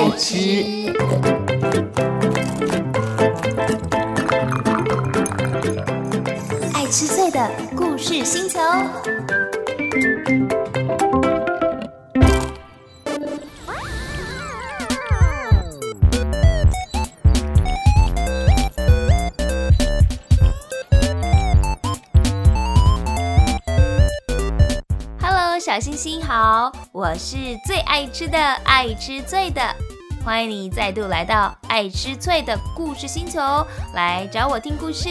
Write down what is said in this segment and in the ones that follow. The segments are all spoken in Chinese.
爱吃，爱吃脆的故事星球。小星星好，我是最爱吃的爱吃醉的，欢迎你再度来到爱吃脆的故事星球，来找我听故事。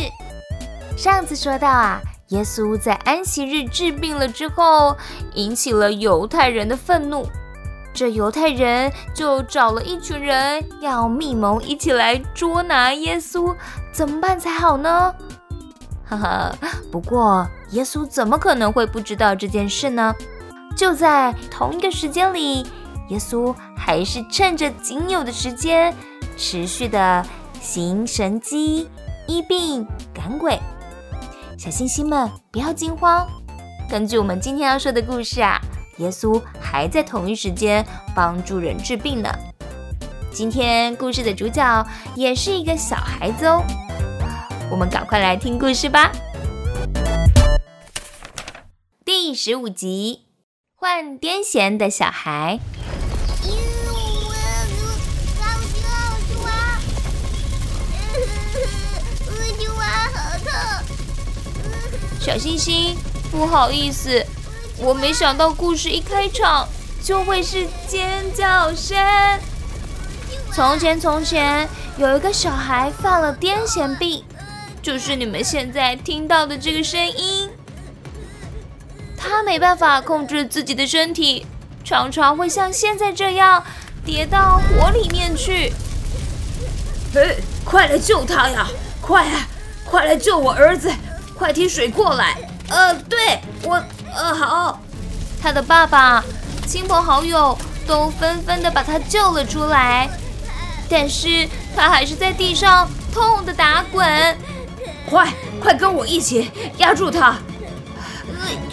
上次说到啊，耶稣在安息日治病了之后，引起了犹太人的愤怒，这犹太人就找了一群人要密谋一起来捉拿耶稣，怎么办才好呢？呵呵，不过耶稣怎么可能会不知道这件事呢？就在同一个时间里，耶稣还是趁着仅有的时间，持续的行神迹、医病、赶鬼。小星星们不要惊慌，根据我们今天要说的故事啊，耶稣还在同一时间帮助人治病呢。今天故事的主角也是一个小孩子哦，我们赶快来听故事吧。第十五集。患癫痫的小孩。小星星，不好意思，我没想到故事一开场就会是尖叫声。从前，从前有一个小孩犯了癫痫病，就是你们现在听到的这个声音。他没办法控制自己的身体，常常会像现在这样跌到火里面去。哎，快来救他呀！快，快来救我儿子！快提水过来。呃，对我，呃，好。他的爸爸、亲朋好友都纷纷的把他救了出来，但是他还是在地上痛的打滚。快，快跟我一起压住他！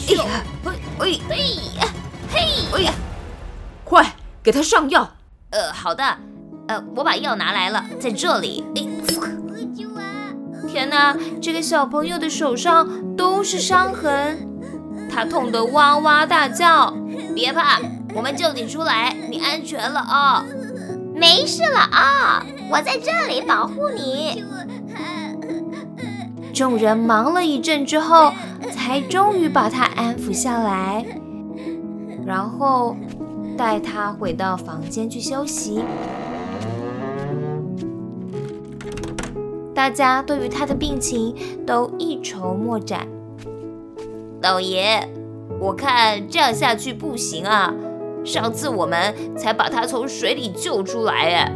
哎呀！哎哎呀！嘿！哎呀！快给他上药。呃，好的。呃，我把药拿来了，在这里。哎！天哪！这个小朋友的手上都是伤痕，他痛得哇哇大叫。别怕，我们救你出来，你安全了啊！没事了啊！我在这里保护你。众人忙了一阵之后。才终于把他安抚下来，然后带他回到房间去休息。大家对于他的病情都一筹莫展。老爷，我看这样下去不行啊！上次我们才把他从水里救出来，哎。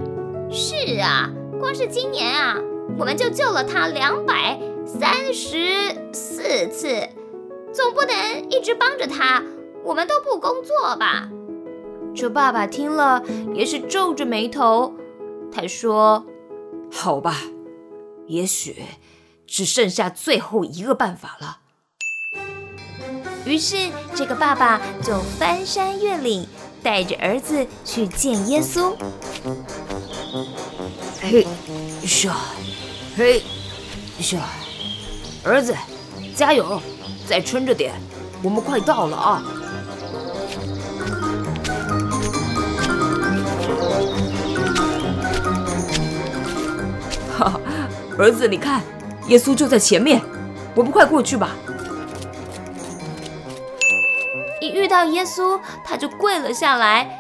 是啊，光是今年啊，我们就救了他两百三十四次。总不能一直帮着他，我们都不工作吧？这爸爸听了也是皱着眉头。他说：“好吧，也许只剩下最后一个办法了。”于是，这个爸爸就翻山越岭，带着儿子去见耶稣。嘿，是，嘿，是，儿子，加油！再撑着点，我们快到了啊！儿子，你看，耶稣就在前面，我们快过去吧。一遇到耶稣，他就跪了下来，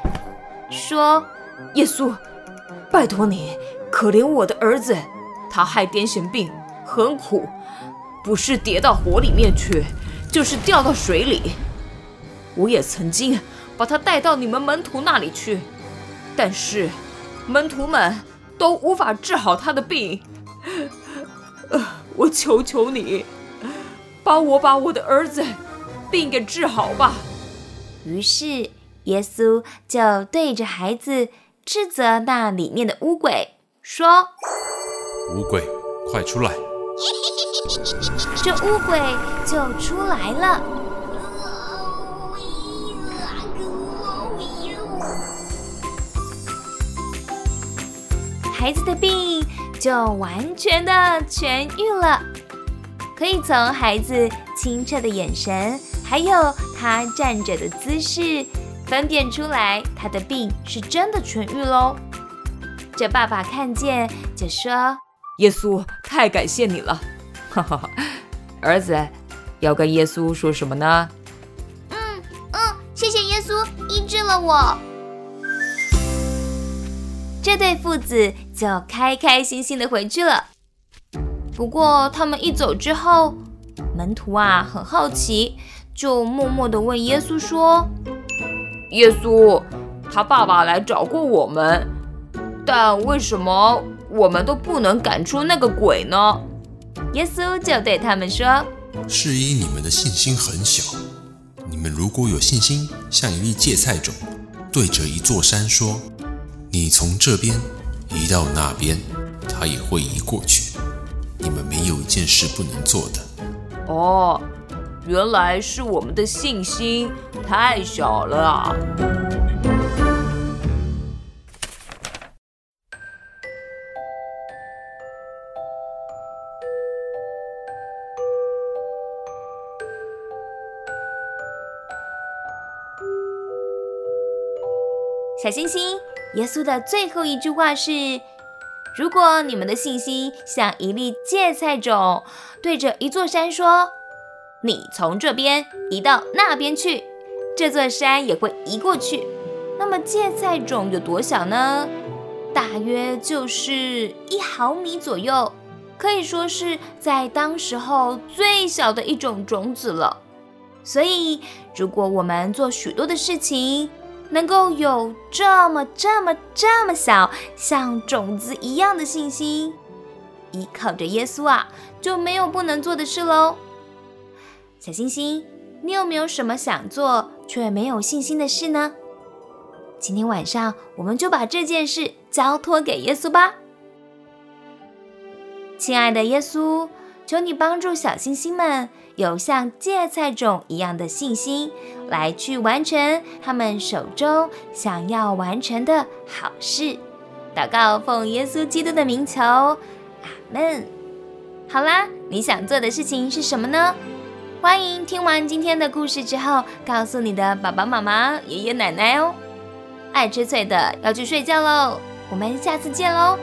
说：“耶稣，拜托你，可怜我的儿子，他害癫痫病，很苦，不是跌到火里面去。”就是掉到水里，我也曾经把他带到你们门徒那里去，但是门徒们都无法治好他的病。呃，我求求你，帮我把我的儿子病给治好吧。于是耶稣就对着孩子斥责那里面的乌鬼，说：“乌鬼，快出来！”这乌鬼就出来了。孩子的病就完全的痊愈了。可以从孩子清澈的眼神，还有他站着的姿势，分辨出来他的病是真的痊愈喽。这爸爸看见就说：“耶稣，太感谢你了！”哈哈，儿子，要跟耶稣说什么呢？嗯嗯，谢谢耶稣医治了我。这对父子就开开心心的回去了。不过他们一走之后，门徒啊很好奇，就默默的问耶稣说：“耶稣，他爸爸来找过我们，但为什么我们都不能赶出那个鬼呢？”耶稣就对他们说：“是因你们的信心很小。你们如果有信心，像一粒芥菜种，对着一座山说。”你从这边移到那边，它也会移过去。你们没有一件事不能做的。哦，原来是我们的信心太小了啊！小星星。耶稣的最后一句话是：“如果你们的信心像一粒芥菜种，对着一座山说，你从这边移到那边去，这座山也会移过去。那么芥菜种有多小呢？大约就是一毫米左右，可以说是在当时候最小的一种种子了。所以，如果我们做许多的事情，能够有这么这么这么小，像种子一样的信心，依靠着耶稣啊，就没有不能做的事喽。小星星，你有没有什么想做却没有信心的事呢？今天晚上我们就把这件事交托给耶稣吧。亲爱的耶稣，求你帮助小星星们。有像芥菜种一样的信心，来去完成他们手中想要完成的好事。祷告奉耶稣基督的名求，阿门。好啦，你想做的事情是什么呢？欢迎听完今天的故事之后，告诉你的爸爸妈妈、爷爷奶奶哦。爱吃脆的要去睡觉喽，我们下次见喽。